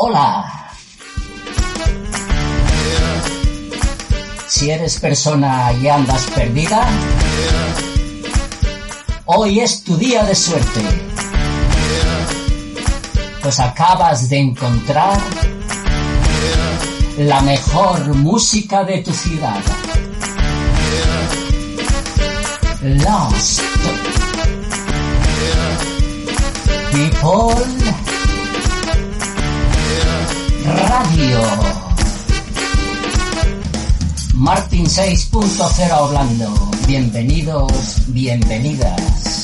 Hola. Si eres persona y andas perdida, hoy es tu día de suerte. Pues acabas de encontrar la mejor música de tu ciudad. Lost People Radio. Martin 6.0 hablando. Bienvenidos, bienvenidas.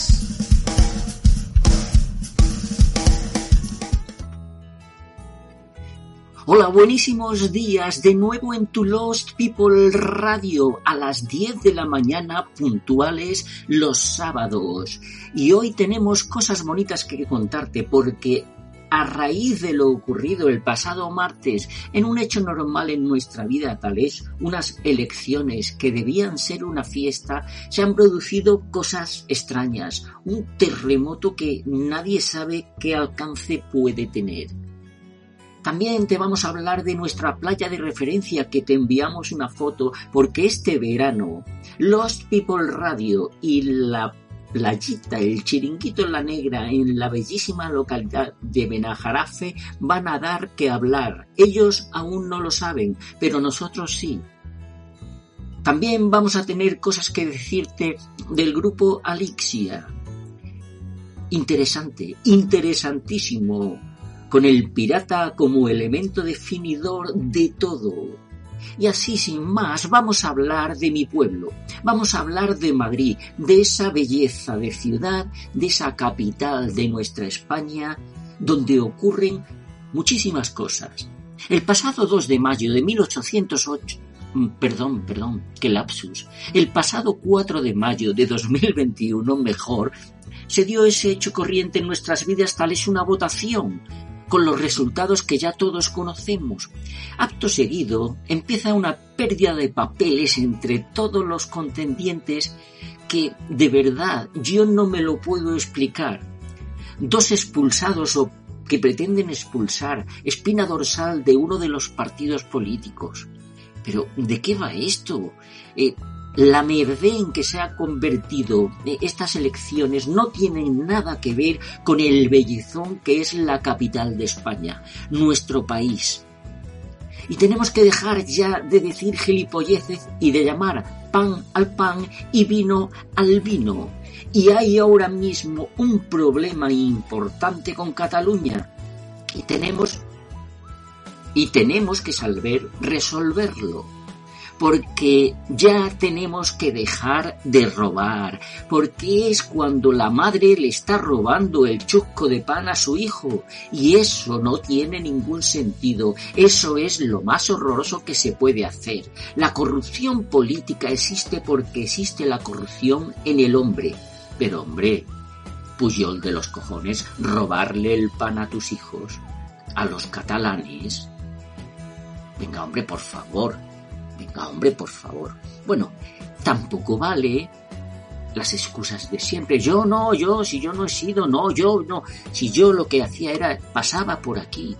Hola, buenísimos días de nuevo en tu Lost People Radio a las 10 de la mañana puntuales los sábados. Y hoy tenemos cosas bonitas que contarte porque a raíz de lo ocurrido el pasado martes en un hecho normal en nuestra vida, tal es unas elecciones que debían ser una fiesta, se han producido cosas extrañas, un terremoto que nadie sabe qué alcance puede tener. También te vamos a hablar de nuestra playa de referencia que te enviamos una foto porque este verano Lost People Radio y la playita, el chiringuito en la negra en la bellísima localidad de Benajarafe van a dar que hablar. Ellos aún no lo saben, pero nosotros sí. También vamos a tener cosas que decirte del grupo Alixia. Interesante, interesantísimo, con el pirata como elemento definidor de todo y así sin más vamos a hablar de mi pueblo, vamos a hablar de Madrid, de esa belleza de ciudad, de esa capital de nuestra España, donde ocurren muchísimas cosas. El pasado 2 de mayo de 1808, mm, perdón, perdón, qué lapsus, el pasado 4 de mayo de 2021, mejor, se dio ese hecho corriente en nuestras vidas tal es una votación con los resultados que ya todos conocemos. Acto seguido empieza una pérdida de papeles entre todos los contendientes que de verdad yo no me lo puedo explicar. Dos expulsados o que pretenden expulsar espina dorsal de uno de los partidos políticos. Pero, ¿de qué va esto? Eh, la merced en que se ha convertido estas elecciones no tienen nada que ver con el bellezón que es la capital de España, nuestro país. Y tenemos que dejar ya de decir gilipolleces y de llamar pan al pan y vino al vino. Y hay ahora mismo un problema importante con Cataluña. Y tenemos y tenemos que saber resolverlo porque ya tenemos que dejar de robar, porque es cuando la madre le está robando el chusco de pan a su hijo, y eso no tiene ningún sentido, eso es lo más horroroso que se puede hacer. La corrupción política existe porque existe la corrupción en el hombre, pero hombre, Puyol de los cojones, robarle el pan a tus hijos, a los catalanes. Venga, hombre, por favor, Venga, hombre, por favor. Bueno, tampoco vale las excusas de siempre. Yo no, yo, si yo no he sido, no, yo no. Si yo lo que hacía era, pasaba por aquí.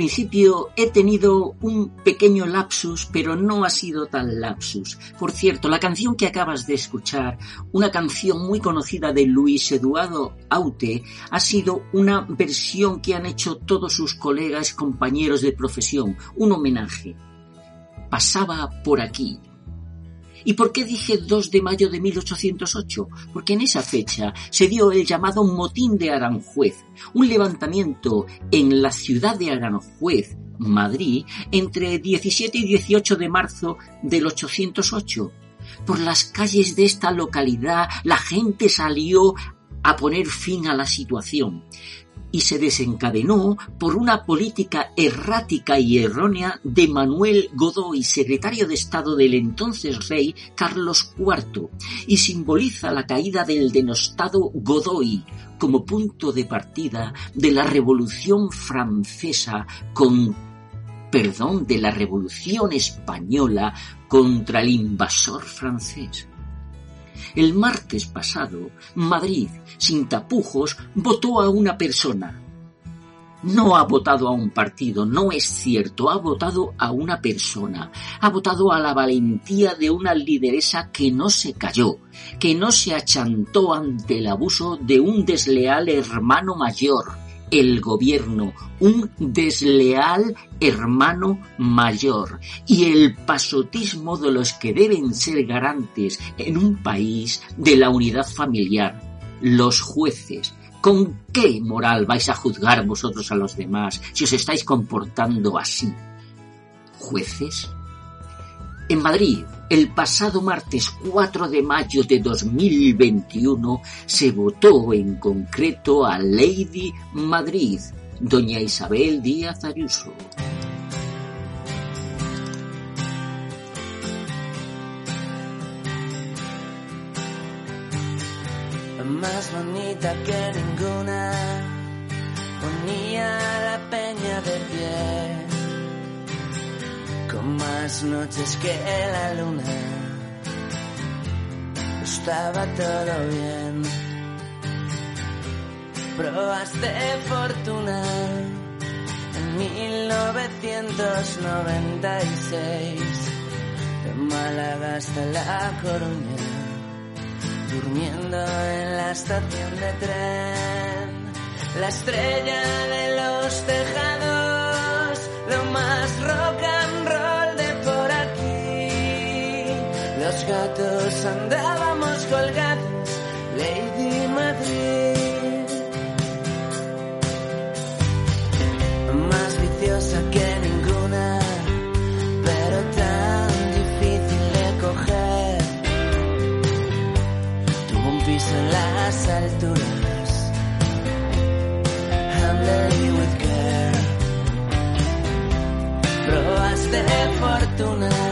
Principio he tenido un pequeño lapsus, pero no ha sido tan lapsus. Por cierto, la canción que acabas de escuchar, una canción muy conocida de Luis Eduardo Aute, ha sido una versión que han hecho todos sus colegas, compañeros de profesión, un homenaje. Pasaba por aquí. ¿Y por qué dije 2 de mayo de 1808? Porque en esa fecha se dio el llamado Motín de Aranjuez, un levantamiento en la ciudad de Aranjuez, Madrid, entre 17 y 18 de marzo del 808. Por las calles de esta localidad la gente salió a poner fin a la situación y se desencadenó por una política errática y errónea de Manuel Godoy, secretario de Estado del entonces rey Carlos IV, y simboliza la caída del denostado Godoy como punto de partida de la Revolución Francesa con perdón, de la Revolución Española contra el invasor francés. El martes pasado, Madrid, sin tapujos, votó a una persona. No ha votado a un partido, no es cierto, ha votado a una persona, ha votado a la valentía de una lideresa que no se cayó, que no se achantó ante el abuso de un desleal hermano mayor, el gobierno, un desleal hermano mayor y el pasotismo de los que deben ser garantes en un país de la unidad familiar, los jueces. ¿Con qué moral vais a juzgar vosotros a los demás si os estáis comportando así? ¿Jueces? En Madrid, el pasado martes 4 de mayo de 2021 se votó en concreto a Lady Madrid, doña Isabel Díaz Ayuso. más bonita que ninguna, ponía la peña pie, más noches que la luna, estaba todo bien, pruebas de fortuna en 1900 1996, de Málaga hasta La Coruña, durmiendo en la estación de tren, la estrella de los tejados, lo más rock los gatos andábamos colgados, Lady Madrid. más viciosa que ninguna, pero tan difícil de coger. Tuvo un piso en las alturas, handle with care. Pruebas de fortuna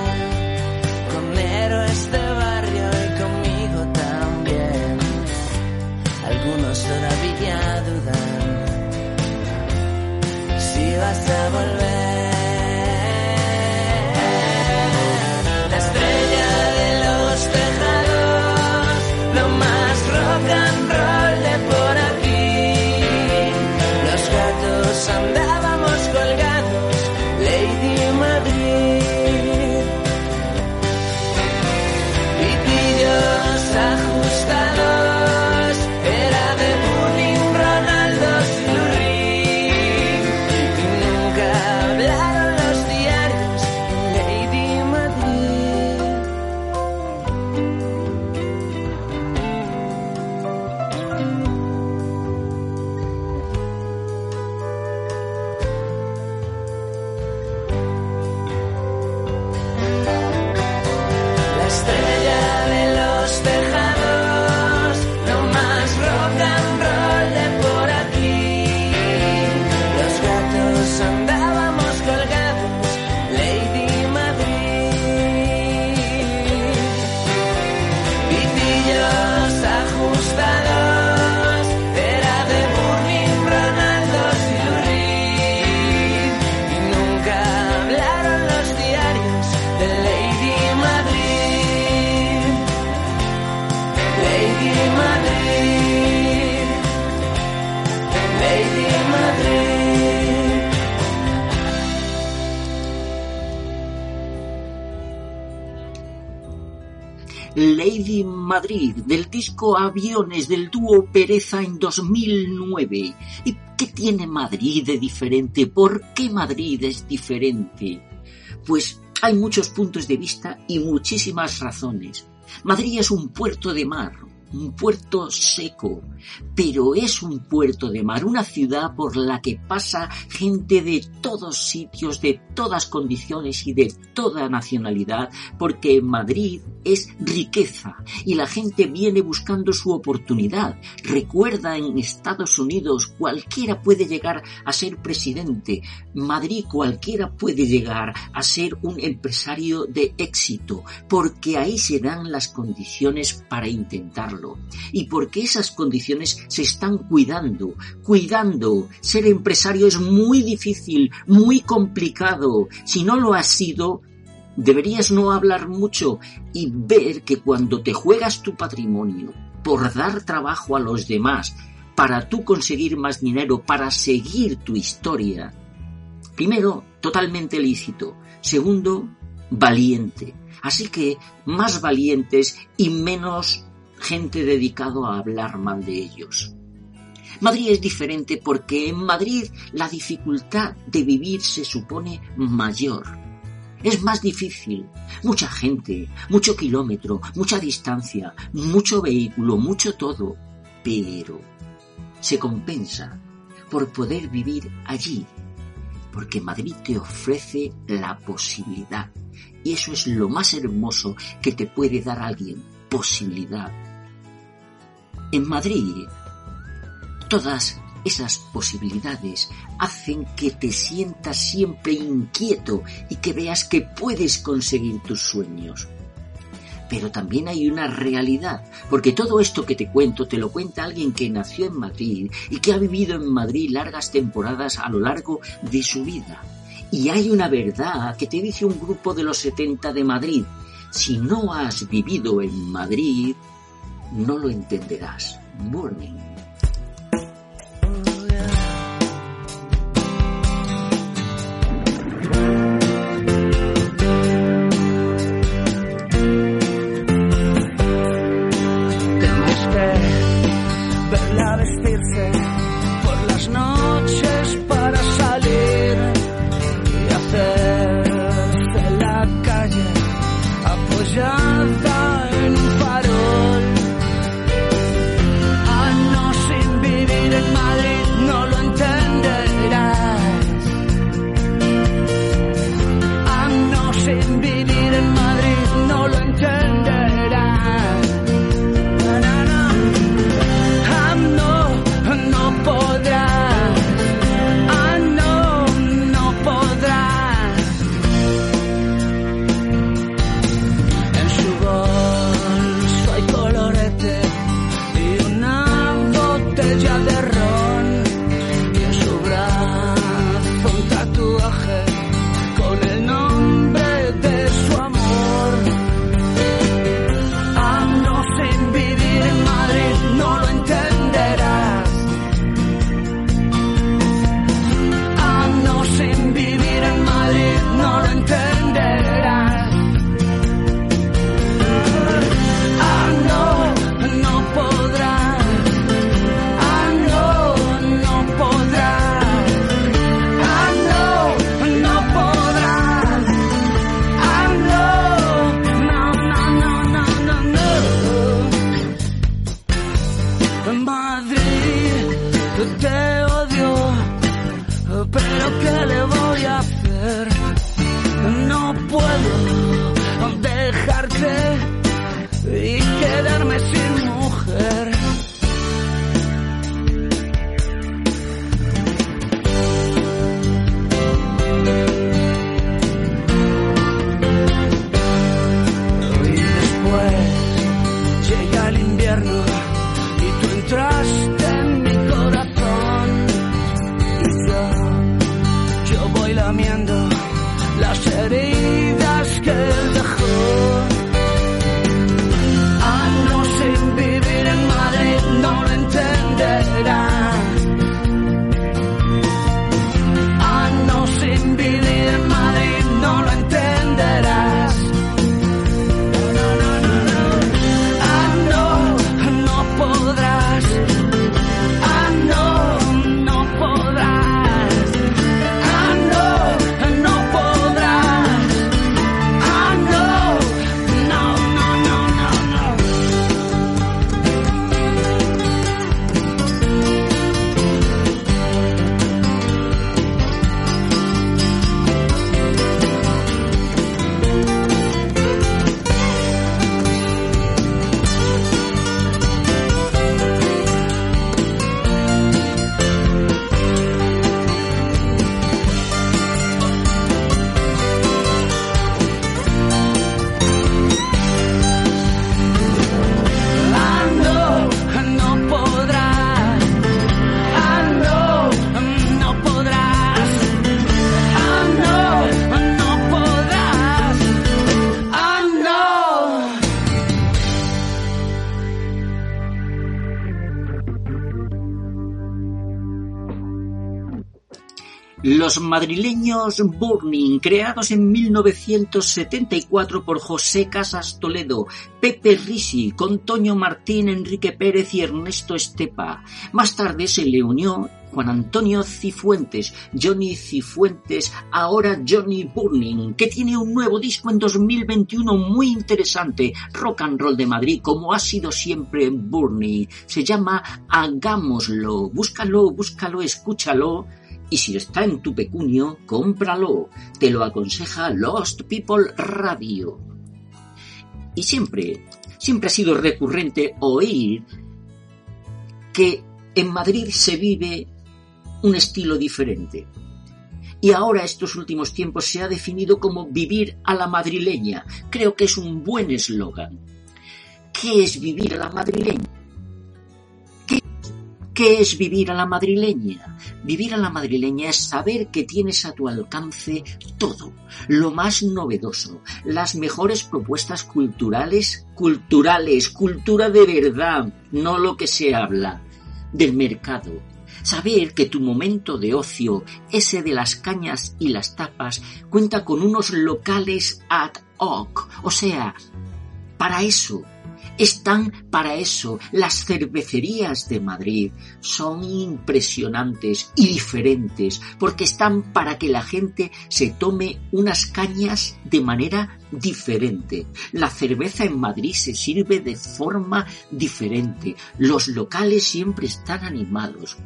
Madrid, del disco Aviones del dúo Pereza en 2009. ¿Y qué tiene Madrid de diferente? ¿Por qué Madrid es diferente? Pues hay muchos puntos de vista y muchísimas razones. Madrid es un puerto de mar, un puerto seco, pero es un puerto de mar, una ciudad por la que pasa gente de todos sitios, de todas condiciones y de toda nacionalidad, porque Madrid es riqueza y la gente viene buscando su oportunidad. Recuerda en Estados Unidos cualquiera puede llegar a ser presidente, Madrid cualquiera puede llegar a ser un empresario de éxito, porque ahí se dan las condiciones para intentarlo y porque esas condiciones se están cuidando, cuidando. Ser empresario es muy difícil, muy complicado. Si no lo has sido, deberías no hablar mucho y ver que cuando te juegas tu patrimonio por dar trabajo a los demás, para tú conseguir más dinero, para seguir tu historia, primero, totalmente lícito. Segundo, valiente. Así que más valientes y menos gente dedicado a hablar mal de ellos. Madrid es diferente porque en Madrid la dificultad de vivir se supone mayor. Es más difícil. Mucha gente, mucho kilómetro, mucha distancia, mucho vehículo, mucho todo. Pero se compensa por poder vivir allí. Porque Madrid te ofrece la posibilidad. Y eso es lo más hermoso que te puede dar alguien. Posibilidad. En Madrid, todas esas posibilidades hacen que te sientas siempre inquieto y que veas que puedes conseguir tus sueños. Pero también hay una realidad, porque todo esto que te cuento te lo cuenta alguien que nació en Madrid y que ha vivido en Madrid largas temporadas a lo largo de su vida. Y hay una verdad que te dice un grupo de los 70 de Madrid. Si no has vivido en Madrid, no lo entenderás. Morning. Los madrileños Burning, creados en 1974 por José Casas Toledo, Pepe Risi, con Martín, Enrique Pérez y Ernesto Estepa. Más tarde se le unió Juan Antonio Cifuentes, Johnny Cifuentes, ahora Johnny Burning, que tiene un nuevo disco en 2021 muy interesante, rock and roll de Madrid, como ha sido siempre Burning. Se llama Hagámoslo. Búscalo, búscalo, escúchalo. Y si está en tu pecunio, cómpralo. Te lo aconseja Lost People Radio. Y siempre, siempre ha sido recurrente oír que en Madrid se vive un estilo diferente. Y ahora estos últimos tiempos se ha definido como vivir a la madrileña. Creo que es un buen eslogan. ¿Qué es vivir a la madrileña? ¿Qué, es vivir a la madrileña? Vivir a la madrileña es saber que tienes a tu alcance todo, lo más novedoso, las mejores propuestas culturales, culturales, cultura de verdad, no lo que se habla, del mercado. Saber que tu momento de ocio, ese de las cañas y las tapas, cuenta con unos locales ad hoc, o sea, para eso, están para eso. Las cervecerías de Madrid son impresionantes y diferentes porque están para que la gente se tome unas cañas de manera diferente. La cerveza en Madrid se sirve de forma diferente. Los locales siempre están animados.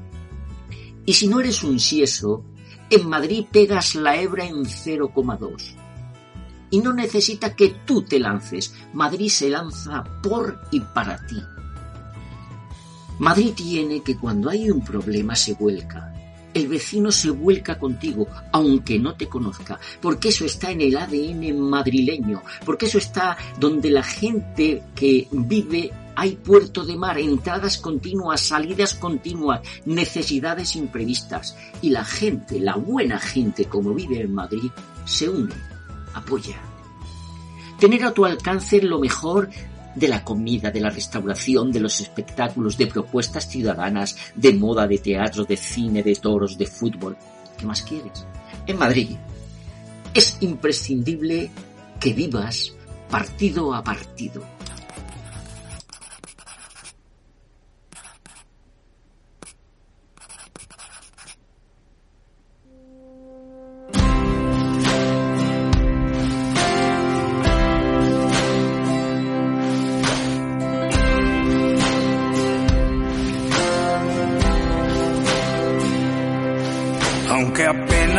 Y si no eres un sieso, en Madrid pegas la hebra en 0,2 y no necesita que tú te lances. Madrid se lanza por y para ti. Madrid tiene que cuando hay un problema se vuelca. El vecino se vuelca contigo, aunque no te conozca, porque eso está en el ADN madrileño, porque eso está donde la gente que vive hay puerto de mar, entradas continuas, salidas continuas, necesidades imprevistas. Y la gente, la buena gente como vive en Madrid, se une, apoya. Tener a tu alcance lo mejor de la comida, de la restauración, de los espectáculos, de propuestas ciudadanas, de moda, de teatro, de cine, de toros, de fútbol. ¿Qué más quieres? En Madrid es imprescindible que vivas partido a partido.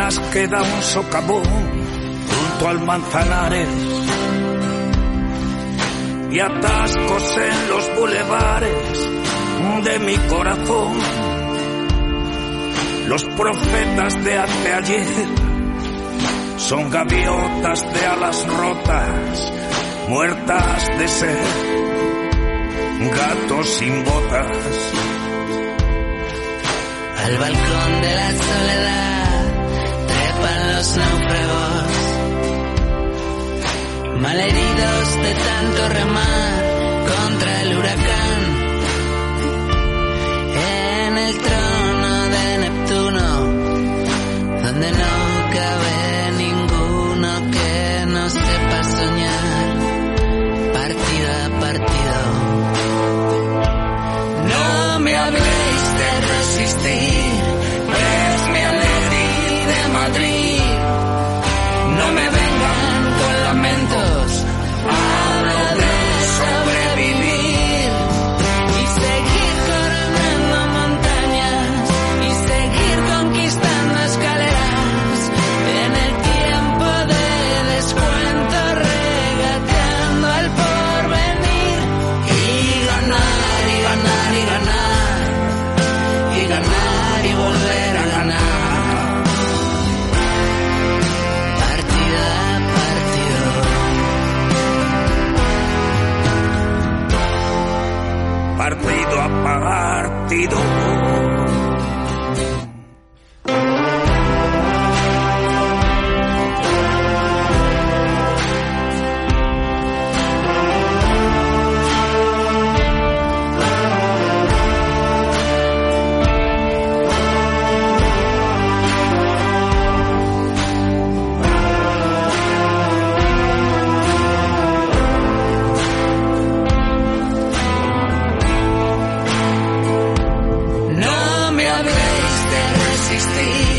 Apenas queda un socavón junto al Manzanares y atascos en los bulevares de mi corazón. Los profetas de hace ayer son gaviotas de alas rotas, muertas de sed, gatos sin botas. Al balcón de la soledad los náufragos, malheridos de tanto remar contra el huracán. En el trono de Neptuno, donde no partido. Resistir, es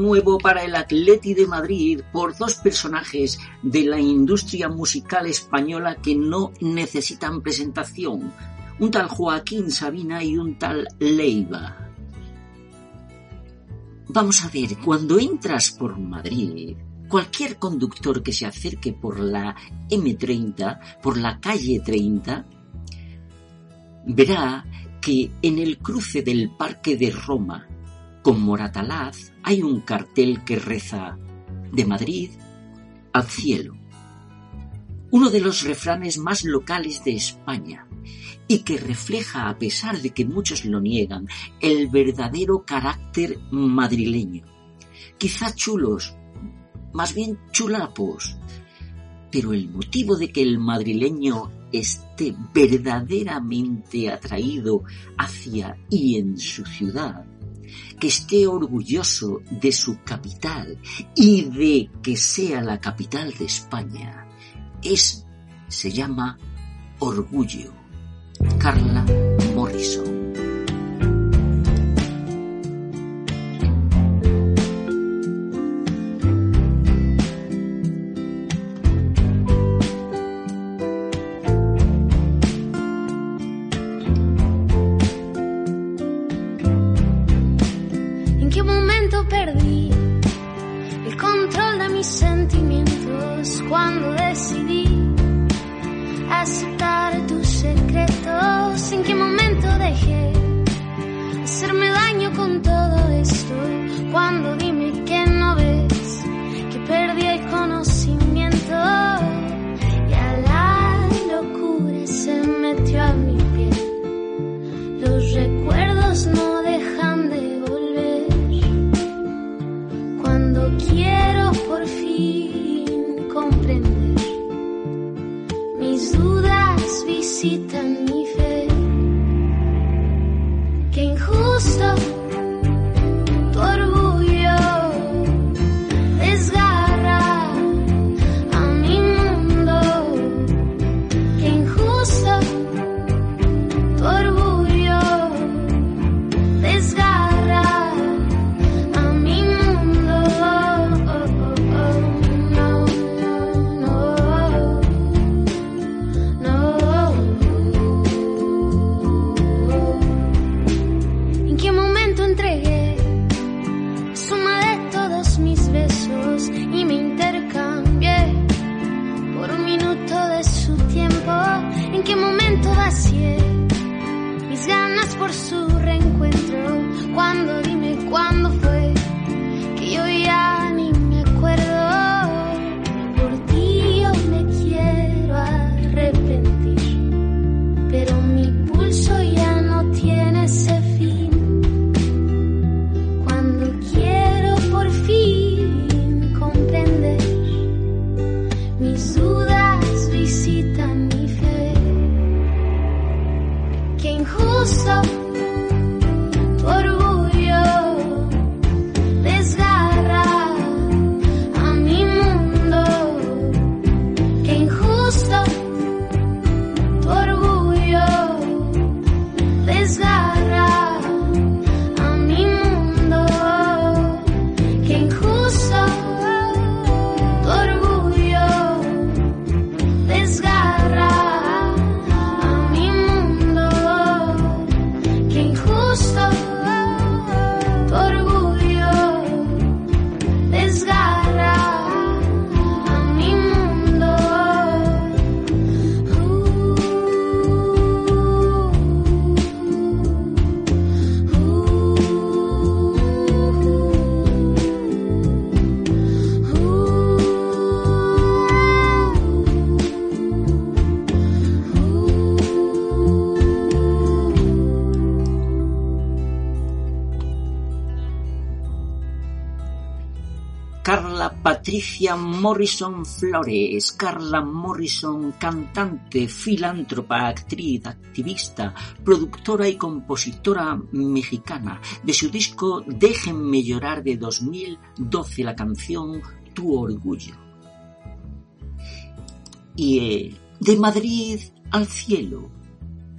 nuevo para el Atleti de Madrid por dos personajes de la industria musical española que no necesitan presentación. Un tal Joaquín Sabina y un tal Leiva. Vamos a ver, cuando entras por Madrid, cualquier conductor que se acerque por la M30, por la calle 30, verá que en el cruce del Parque de Roma con Moratalaz hay un cartel que reza de Madrid al cielo. Uno de los refranes más locales de España y que refleja, a pesar de que muchos lo niegan, el verdadero carácter madrileño. Quizá chulos, más bien chulapos, Pero el motivo de que el madrileño esté verdaderamente atraído hacia y en su ciudad, que esté orgulloso de su capital y de que sea la capital de España, es, se llama orgullo. Carla Patricia Morrison Flores, Carla Morrison, cantante, filántropa, actriz, activista, productora y compositora mexicana. De su disco Déjenme llorar de 2012, la canción Tu orgullo. Y eh, de Madrid al cielo,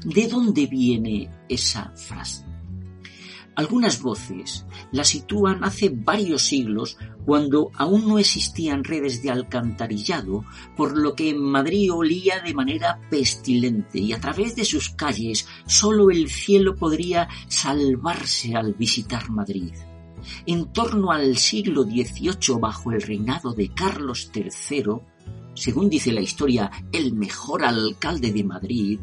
¿de dónde viene esa frase? Algunas voces la sitúan hace varios siglos cuando aún no existían redes de alcantarillado, por lo que en Madrid olía de manera pestilente y a través de sus calles solo el cielo podría salvarse al visitar Madrid. En torno al siglo XVIII, bajo el reinado de Carlos III, según dice la historia, el mejor alcalde de Madrid,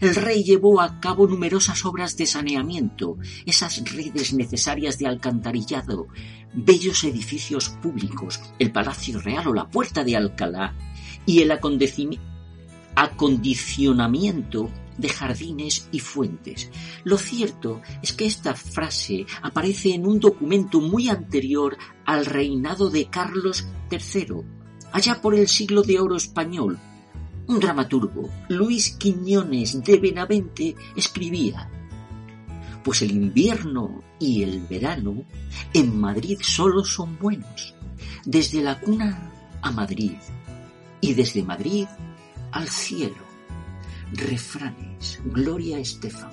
el rey llevó a cabo numerosas obras de saneamiento, esas redes necesarias de alcantarillado, bellos edificios públicos, el Palacio Real o la Puerta de Alcalá, y el acondicionamiento de jardines y fuentes. Lo cierto es que esta frase aparece en un documento muy anterior al reinado de Carlos III, Allá por el siglo de oro español, un dramaturgo, Luis Quiñones de Benavente, escribía pues el invierno y el verano en Madrid solo son buenos, desde la cuna a Madrid y desde Madrid al cielo. Refranes, Gloria Estefan.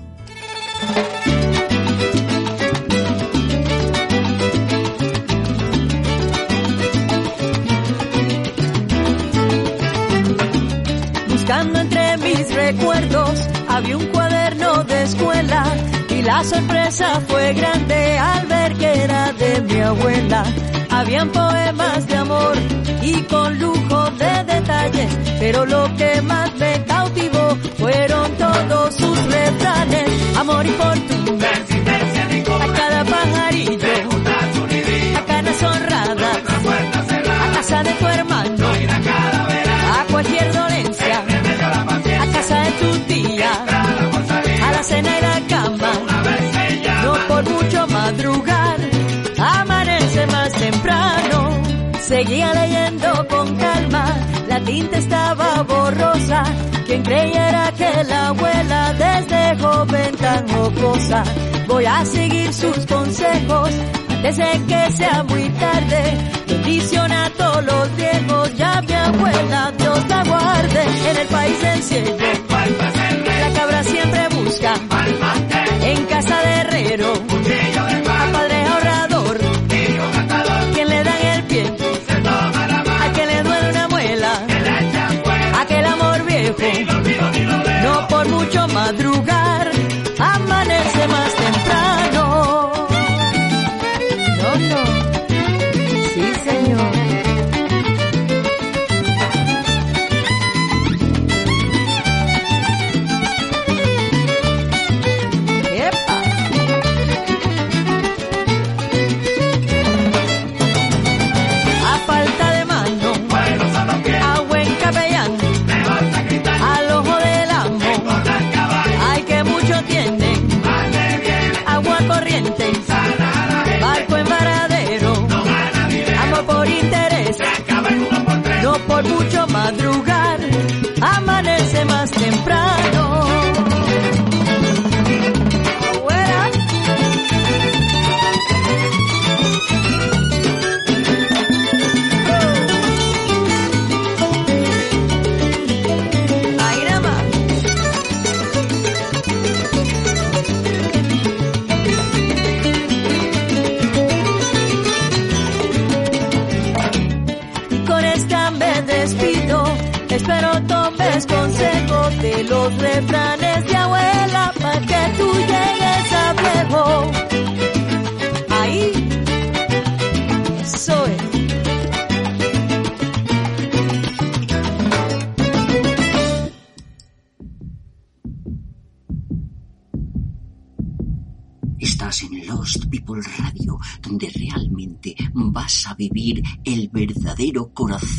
La sorpresa fue grande al ver que era de mi abuela. Habían poemas de amor y con lujo de detalles, pero lo que más me cautivó fueron todos sus refranes, amor y fortuna, a cada pajarillo, a canas honradas, a casa de tu hermano, Seguía leyendo con calma, la tinta estaba borrosa. Quien creyera que la abuela desde joven tan jocosa. Voy a seguir sus consejos antes de que sea muy tarde. Bendición a todos los viejos, ya mi abuela, Dios la guarde. En el país del cielo, la cabra siempre busca. En casa de herrero,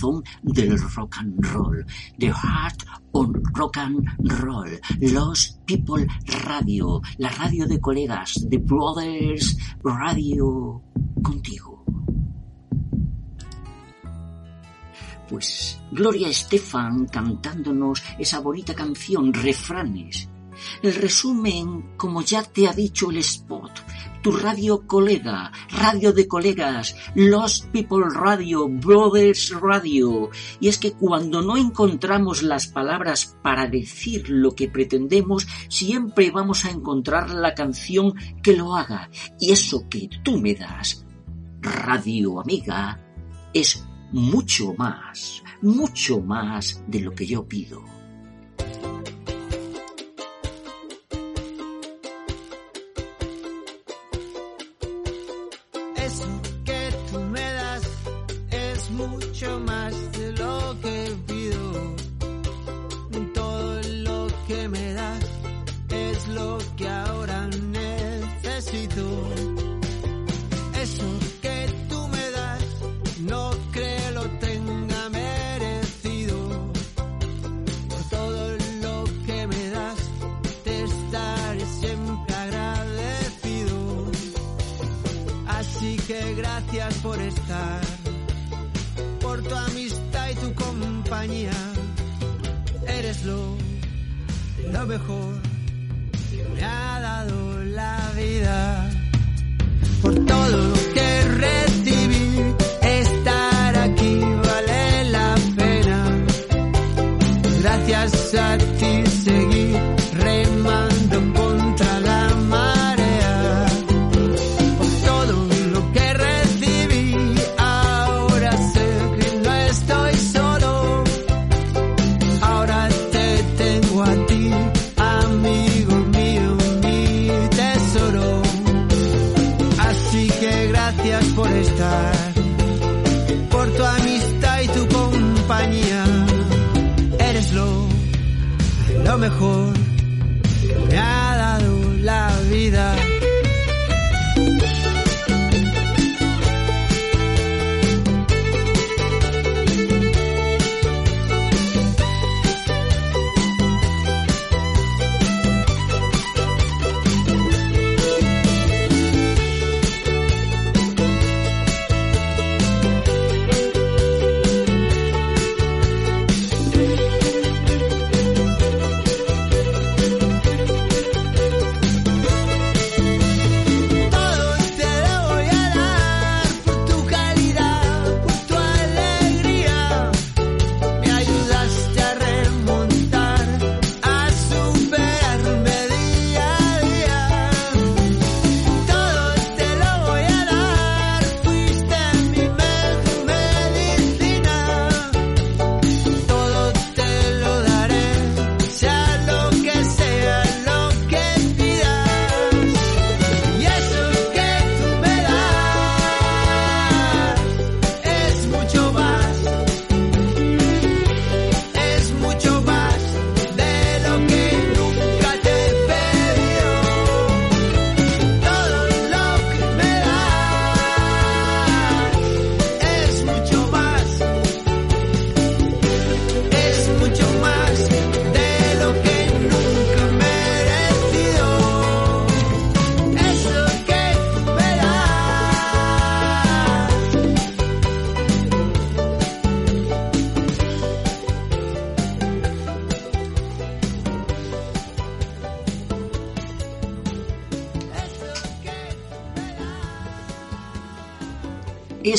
corazón del rock and roll. The Heart on Rock and Roll. Lost People Radio, la radio de colegas, The Brothers Radio, contigo. Pues Gloria Estefan cantándonos esa bonita canción, refranes. El resumen, como ya te ha dicho el spot, tu radio colega, radio de colegas, Lost People Radio, Brothers Radio. Y es que cuando no encontramos las palabras para decir lo que pretendemos, siempre vamos a encontrar la canción que lo haga. Y eso que tú me das, radio amiga, es mucho más, mucho más de lo que yo pido.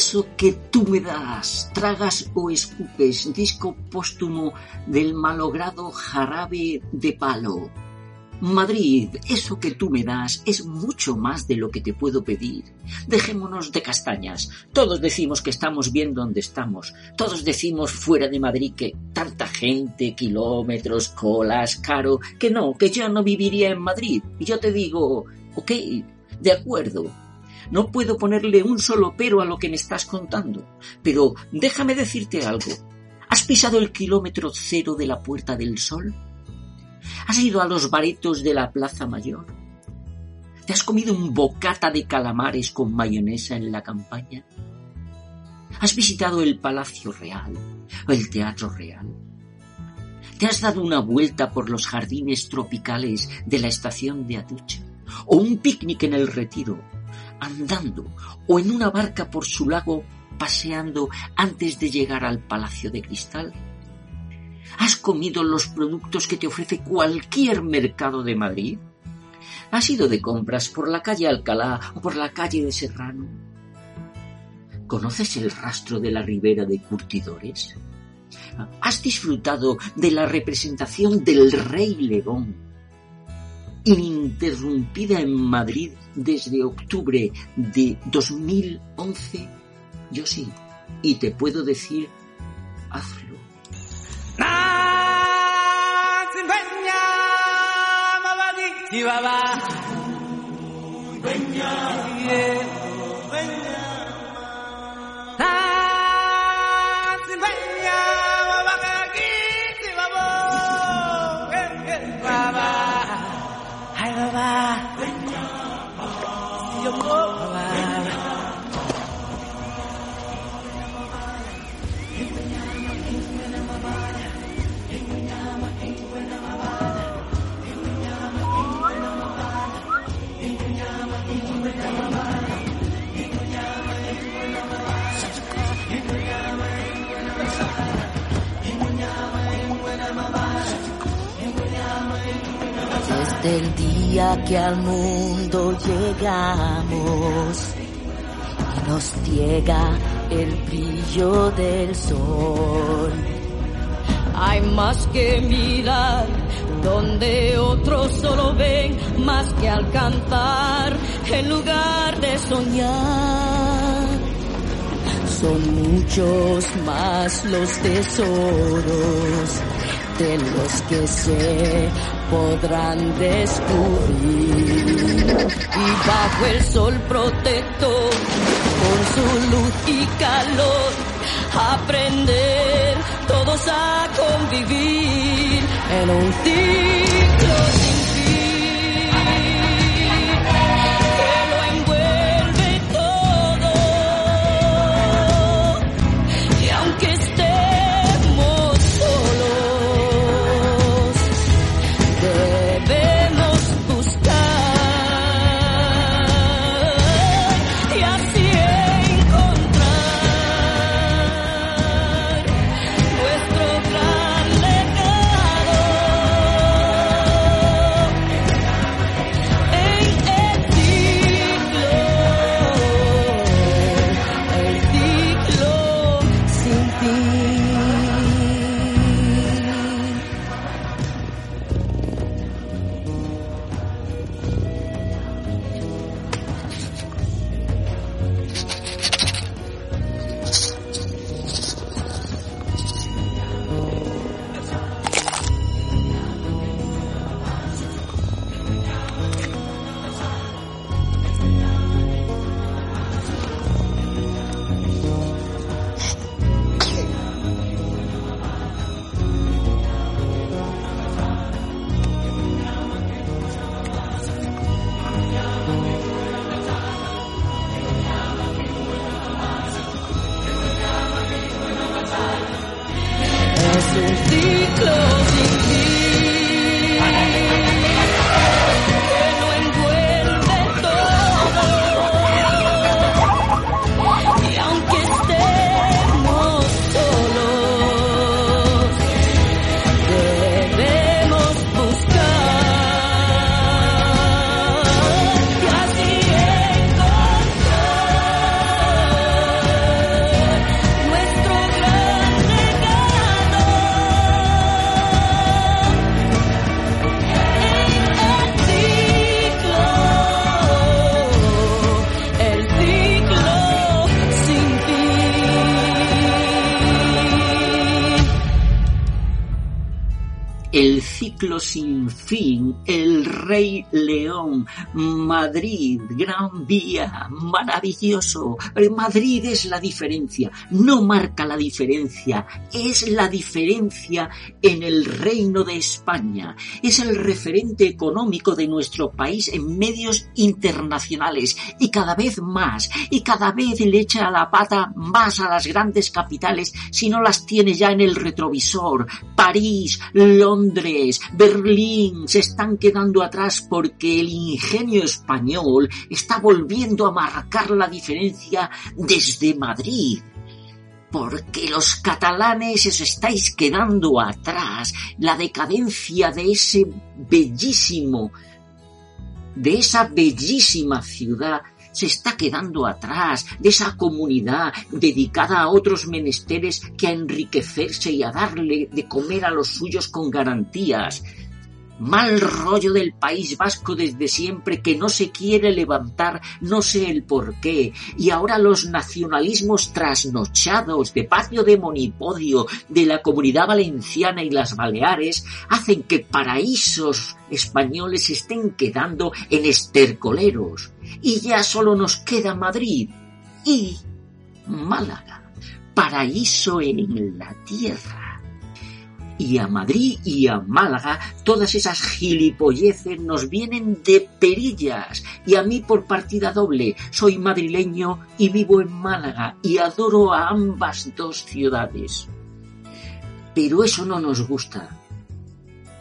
Eso que tú me das, tragas o escupes, disco póstumo del malogrado jarabe de palo. Madrid, eso que tú me das es mucho más de lo que te puedo pedir. Dejémonos de castañas. Todos decimos que estamos bien donde estamos. Todos decimos fuera de Madrid que tanta gente, kilómetros, colas, caro, que no, que yo no viviría en Madrid. Y yo te digo, ok, de acuerdo. No puedo ponerle un solo pero a lo que me estás contando. Pero déjame decirte algo. ¿Has pisado el kilómetro cero de la Puerta del Sol? ¿Has ido a los baretos de la Plaza Mayor? ¿Te has comido un bocata de calamares con mayonesa en la campaña? ¿Has visitado el Palacio Real o el Teatro Real? ¿Te has dado una vuelta por los jardines tropicales de la estación de Atucha? ¿O un picnic en el Retiro, andando o en una barca por su lago paseando antes de llegar al Palacio de Cristal? ¿Has comido los productos que te ofrece cualquier mercado de Madrid? ¿Has ido de compras por la calle Alcalá o por la calle de Serrano? ¿Conoces el rastro de la ribera de Curtidores? ¿Has disfrutado de la representación del Rey León, ininterrumpida en Madrid desde octubre de 2011, yo sí, y te puedo decir, hazlo. Oh. Del día que al mundo llegamos y nos ciega el brillo del sol. Hay más que mirar donde otros solo ven, más que alcanzar en lugar de soñar. Son muchos más los tesoros de los que se podrán descubrir. Y bajo el sol protector, con su luz y calor, aprender todos a convivir en un ciclo sin fin, el Rey León, Madrid, Gran Vía, maravilloso. Eh, Madrid es la diferencia, no marca la diferencia, es la diferencia en el Reino de España. Es el referente económico de nuestro país en medios internacionales y cada vez más, y cada vez le echa la pata más a las grandes capitales si no las tiene ya en el retrovisor. París, Londres, Berlín se están quedando atrás porque el ingenio español está volviendo a marcar la diferencia desde Madrid. Porque los catalanes os estáis quedando atrás. La decadencia de ese bellísimo, de esa bellísima ciudad se está quedando atrás de esa comunidad dedicada a otros menesteres que a enriquecerse y a darle de comer a los suyos con garantías. Mal rollo del País Vasco desde siempre que no se quiere levantar, no sé el por qué. Y ahora los nacionalismos trasnochados de patio de monipodio de la comunidad valenciana y las Baleares hacen que paraísos españoles estén quedando en estercoleros. Y ya solo nos queda Madrid y Málaga, paraíso en la tierra y a Madrid y a Málaga, todas esas gilipolleces nos vienen de perillas. Y a mí por partida doble, soy madrileño y vivo en Málaga y adoro a ambas dos ciudades. Pero eso no nos gusta.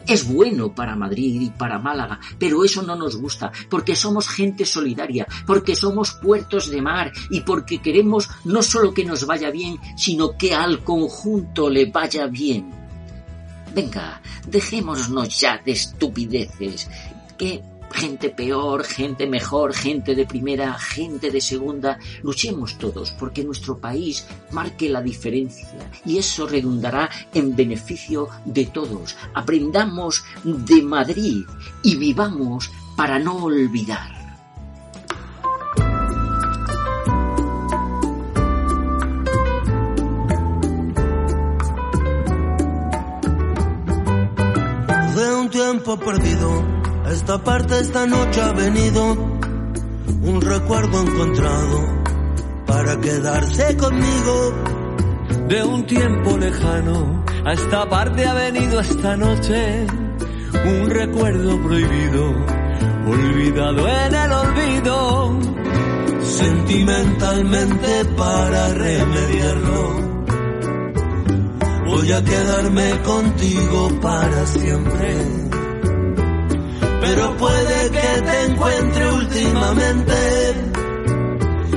Es bueno para Madrid y para Málaga, pero eso no nos gusta, porque somos gente solidaria, porque somos puertos de mar y porque queremos no solo que nos vaya bien, sino que al conjunto le vaya bien. Venga, dejémonos ya de estupideces. que gente peor, gente mejor, gente de primera, gente de segunda, luchemos todos porque nuestro país marque la diferencia y eso redundará en beneficio de todos. Aprendamos de Madrid y vivamos para no olvidar. De un tiempo perdido, a esta parte esta noche ha venido un recuerdo encontrado para quedarse conmigo. De un tiempo lejano, a esta parte ha venido esta noche un recuerdo prohibido, olvidado en el olvido. Sentimentalmente para remediarlo, voy a quedarme contigo para siempre. Pero puede que te encuentre últimamente.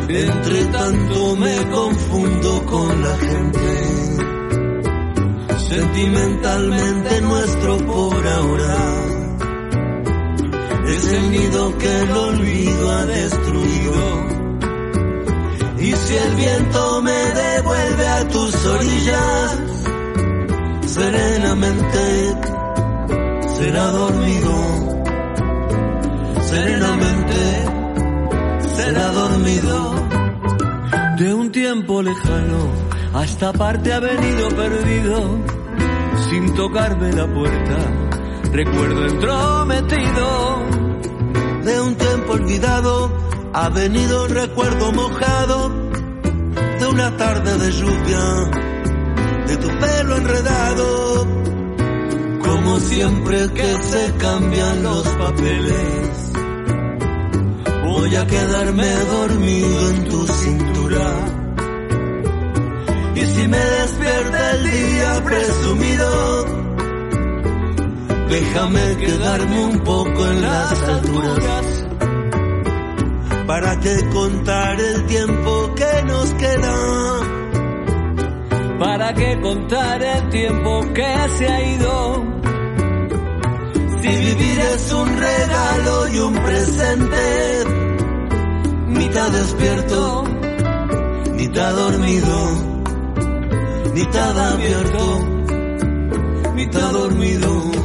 Entre tanto me confundo con la gente. Sentimentalmente nuestro por ahora es el nido que el olvido ha destruido. Y si el viento me devuelve a tus orillas, serenamente será dormido. Serenamente será dormido. De un tiempo lejano, a esta parte ha venido perdido, sin tocarme la puerta, recuerdo entrometido. De un tiempo olvidado, ha venido un recuerdo mojado de una tarde de lluvia, de tu pelo enredado, como siempre que se cambian los papeles. Voy a quedarme dormido en tu cintura. Y si me despierta el día presumido, déjame quedarme un poco en las alturas para que contar el tiempo que nos queda. ¿Para qué contar el tiempo que se ha ido? Si vivir es un regalo y un presente, mitad despierto, mitad dormido, mitad abierto, mitad dormido.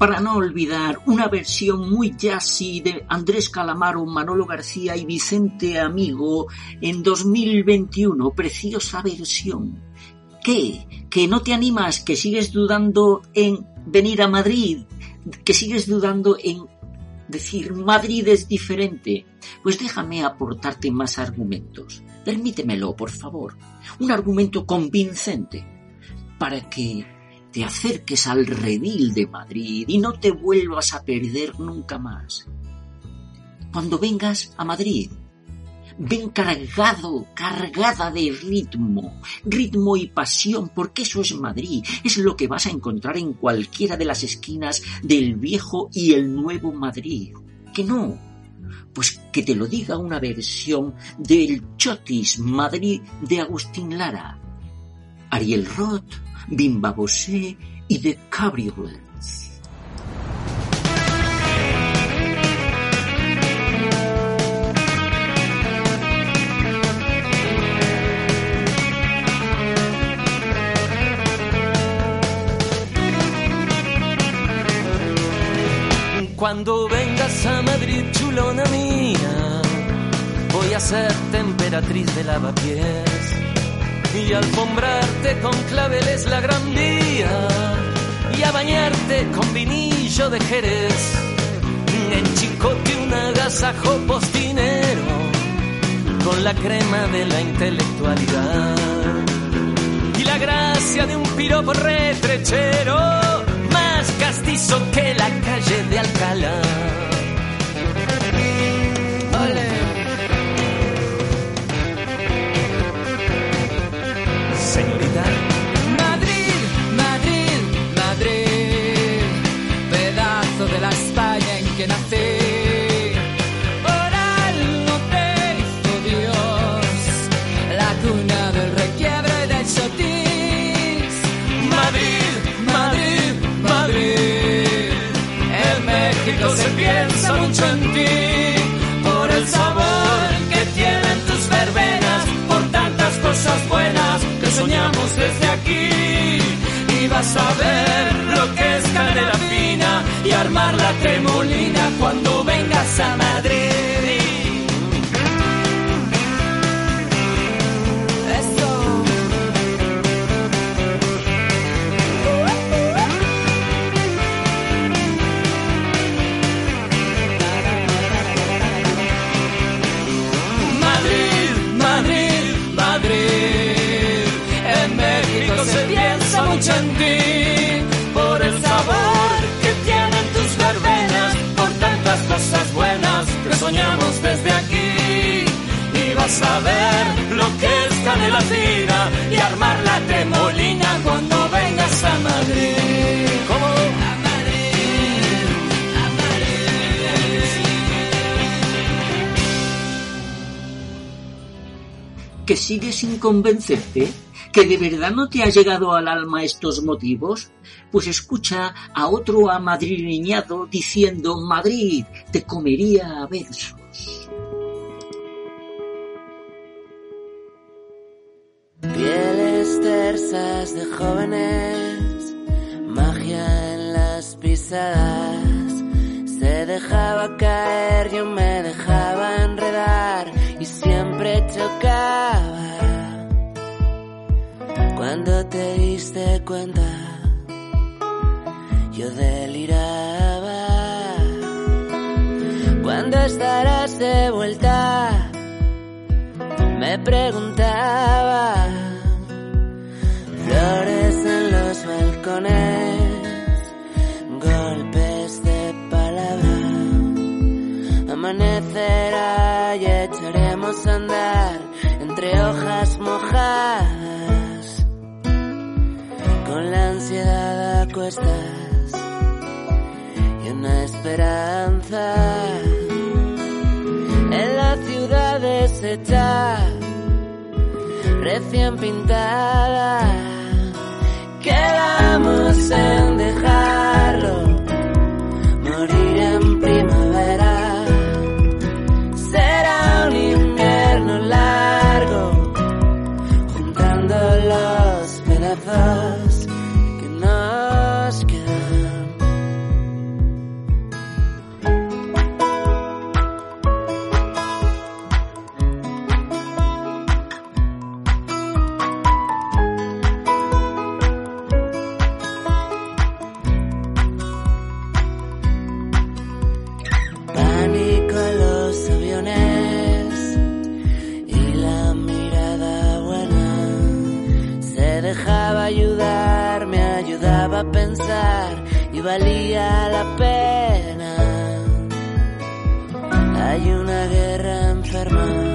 Para no olvidar una versión muy jazzy de Andrés Calamaro, Manolo García y Vicente Amigo en 2021. Preciosa versión. ¿Qué? ¿Que no te animas? ¿Que sigues dudando en venir a Madrid? ¿Que sigues dudando en decir Madrid es diferente? Pues déjame aportarte más argumentos. Permítemelo, por favor. Un argumento convincente para que te acerques al redil de Madrid y no te vuelvas a perder nunca más. Cuando vengas a Madrid, ven cargado, cargada de ritmo, ritmo y pasión, porque eso es Madrid, es lo que vas a encontrar en cualquiera de las esquinas del viejo y el nuevo Madrid. Que no, pues que te lo diga una versión del Chotis Madrid de Agustín Lara, Ariel Roth, Bimba Bosé y The Cabriolets. Cuando vengas a Madrid, chulona mía, voy a ser temperatriz de lavapiés y alfombrarte con claveles la gran vía y a bañarte con vinillo de Jerez. En chicote un agasajo postinero con la crema de la intelectualidad y la gracia de un piropo retrechero más castizo que la calle de Alcalá. Madrid, Madrid, Madrid, pedazo de la España en que nací. Armar y armar la tremolina cuando vengas a Madrid. ¿Cómo? A Madrid, a ¿Que sigues sin convencerte? ¿Que de verdad no te ha llegado al alma estos motivos? Pues escucha a otro amadrileñado diciendo Madrid te comería a besos. Tersas de jóvenes, magia en las pisadas. Se dejaba caer, yo me dejaba enredar y siempre chocaba. Cuando te diste cuenta, yo deliraba. ¿Cuándo estarás de vuelta? me preguntaba. Flores en los balcones, golpes de palabra. Amanecerá y echaremos a andar entre hojas mojadas. Con la ansiedad a cuestas y una esperanza en la ciudad deshecha, recién pintada. Quedamos en dejarlo valía la pena. Hay una guerra enferma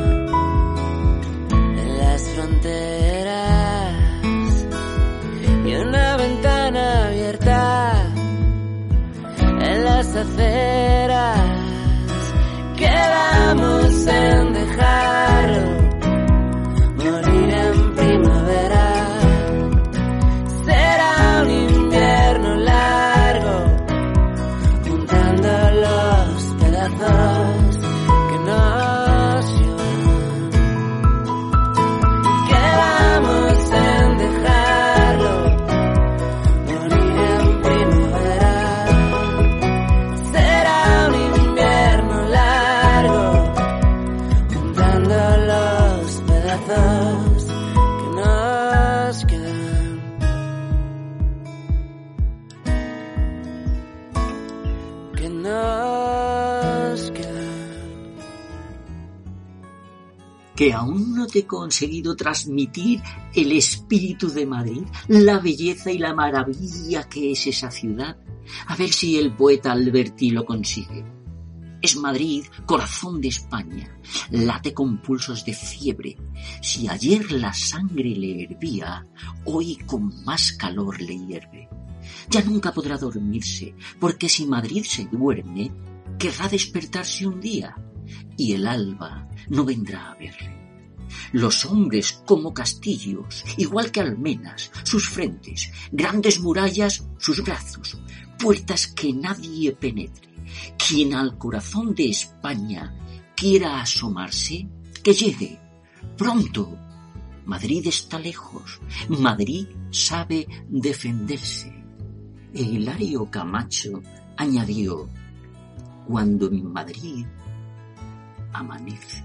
Que aún no te he conseguido transmitir el espíritu de Madrid, la belleza y la maravilla que es esa ciudad. A ver si el poeta Alberti lo consigue. Es Madrid, corazón de España. Late con pulsos de fiebre. Si ayer la sangre le hervía, hoy con más calor le hierve. Ya nunca podrá dormirse, porque si Madrid se duerme, querrá despertarse un día, y el alba no vendrá a verle. Los hombres como castillos, igual que almenas, sus frentes, grandes murallas, sus brazos, puertas que nadie penetre. Quien al corazón de España quiera asomarse, que llegue. Pronto. Madrid está lejos. Madrid sabe defenderse. Hilario Camacho añadió, cuando en Madrid amanece.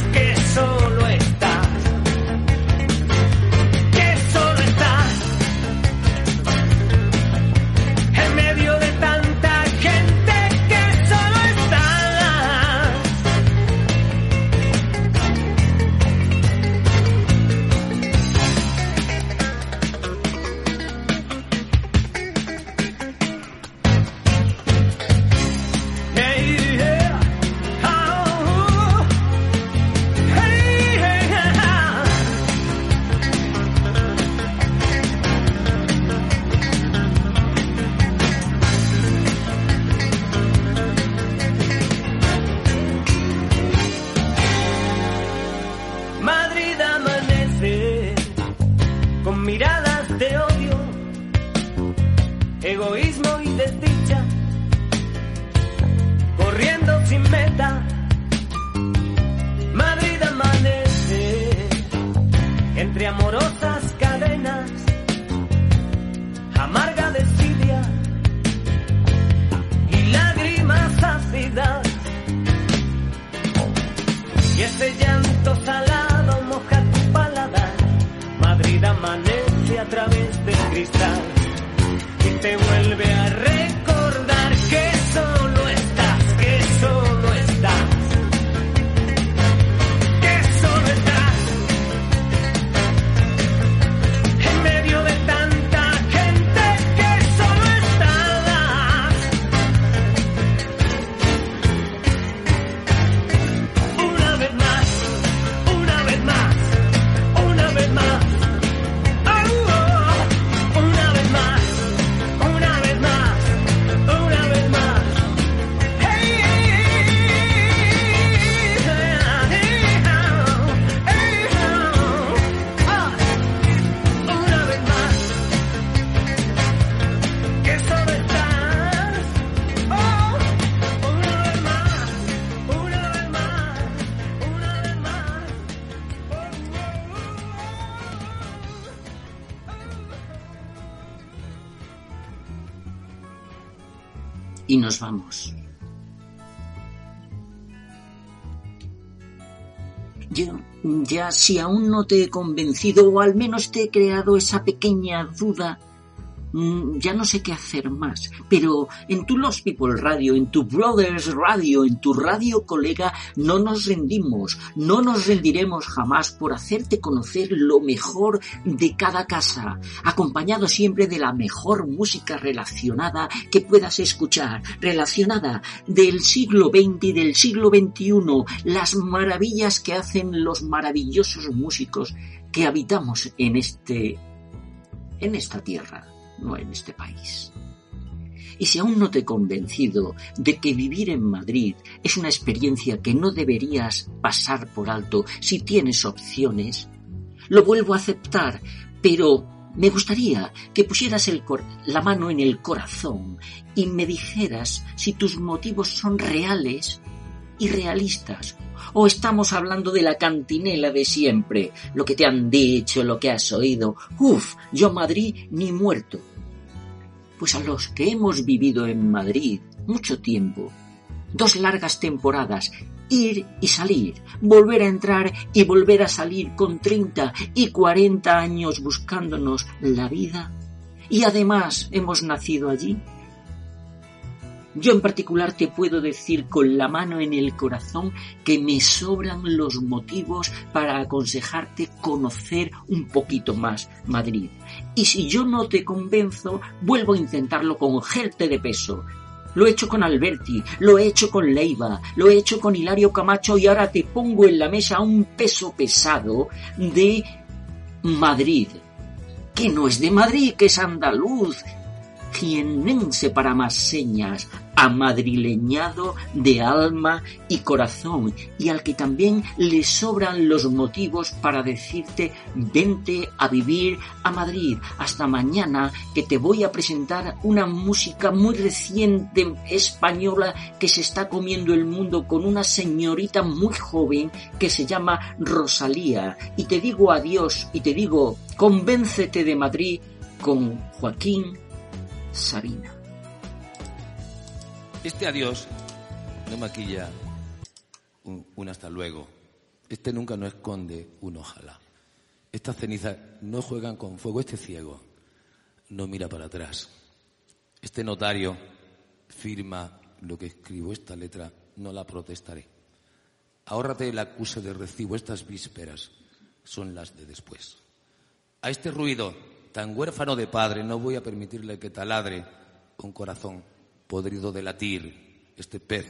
nos vamos. Yo, ya si aún no te he convencido o al menos te he creado esa pequeña duda ya no sé qué hacer más, pero en tu Los People Radio, en tu Brothers Radio, en tu radio colega, no nos rendimos, no nos rendiremos jamás por hacerte conocer lo mejor de cada casa, acompañado siempre de la mejor música relacionada que puedas escuchar, relacionada del siglo XX y del siglo XXI, las maravillas que hacen los maravillosos músicos que habitamos en este, en esta tierra no en este país. Y si aún no te he convencido de que vivir en Madrid es una experiencia que no deberías pasar por alto si tienes opciones, lo vuelvo a aceptar, pero me gustaría que pusieras la mano en el corazón y me dijeras si tus motivos son reales y realistas o estamos hablando de la cantinela de siempre, lo que te han dicho, lo que has oído. Uf, yo Madrid ni muerto. Pues a los que hemos vivido en Madrid mucho tiempo, dos largas temporadas, ir y salir, volver a entrar y volver a salir con 30 y 40 años buscándonos la vida, y además hemos nacido allí, yo en particular te puedo decir con la mano en el corazón que me sobran los motivos para aconsejarte conocer un poquito más Madrid. Y si yo no te convenzo, vuelvo a intentarlo con gente de peso. Lo he hecho con Alberti, lo he hecho con Leiva, lo he hecho con Hilario Camacho y ahora te pongo en la mesa un peso pesado de Madrid. Que no es de Madrid, que es andaluz, jiennense para más señas, amadrileñado de alma y corazón, y al que también le sobran los motivos para decirte vente a vivir a Madrid hasta mañana que te voy a presentar una música muy reciente española que se está comiendo el mundo con una señorita muy joven que se llama Rosalía y te digo adiós y te digo convéncete de Madrid con Joaquín Sabina. Este adiós no maquilla un, hasta luego. Este nunca no esconde un ojalá. Estas cenizas no juegan con fuego. Este ciego no mira para atrás. Este notario firma lo que escribo. Esta letra no la protestaré. Ahórrate el acuse de recibo. Estas vísperas son las de después. A este ruido tan huérfano de padre, no voy a permitirle que taladre un corazón podrido de latir. Este pez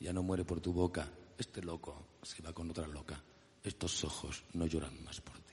ya no muere por tu boca. Este loco se va con otra loca. Estos ojos no lloran más por ti.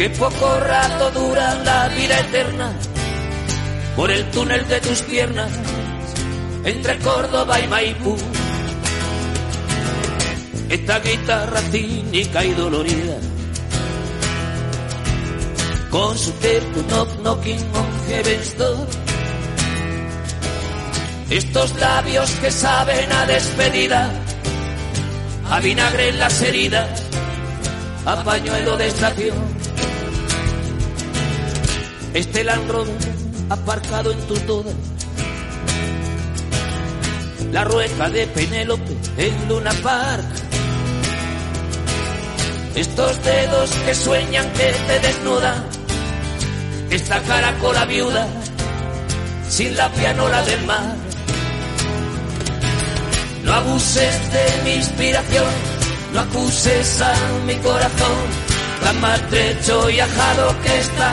que poco rato dura la vida eterna por el túnel de tus piernas entre Córdoba y Maipú. Esta guitarra cínica y dolorida, con su terco knock knocking on heaven's door. Estos labios que saben a despedida, a vinagre en las heridas, a pañuelo de estación. Este Land aparcado en tu toda. La rueca de Penélope en Luna Park. Estos dedos que sueñan que te desnudan. Esta caracola viuda sin la pianola del mar. No abuses de mi inspiración, no acuses a mi corazón, tan maltrecho y ajado que está,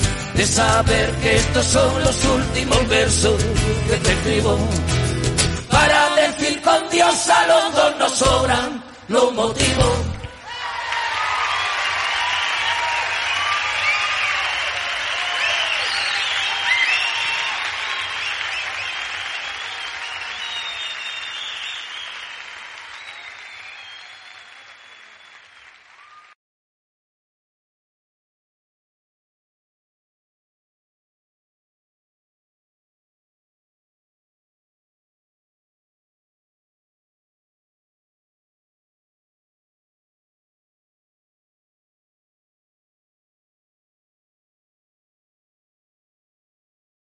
de saber que estos son los últimos versos que te escribo. Para decir con Dios a los dos nos sobran los motivos.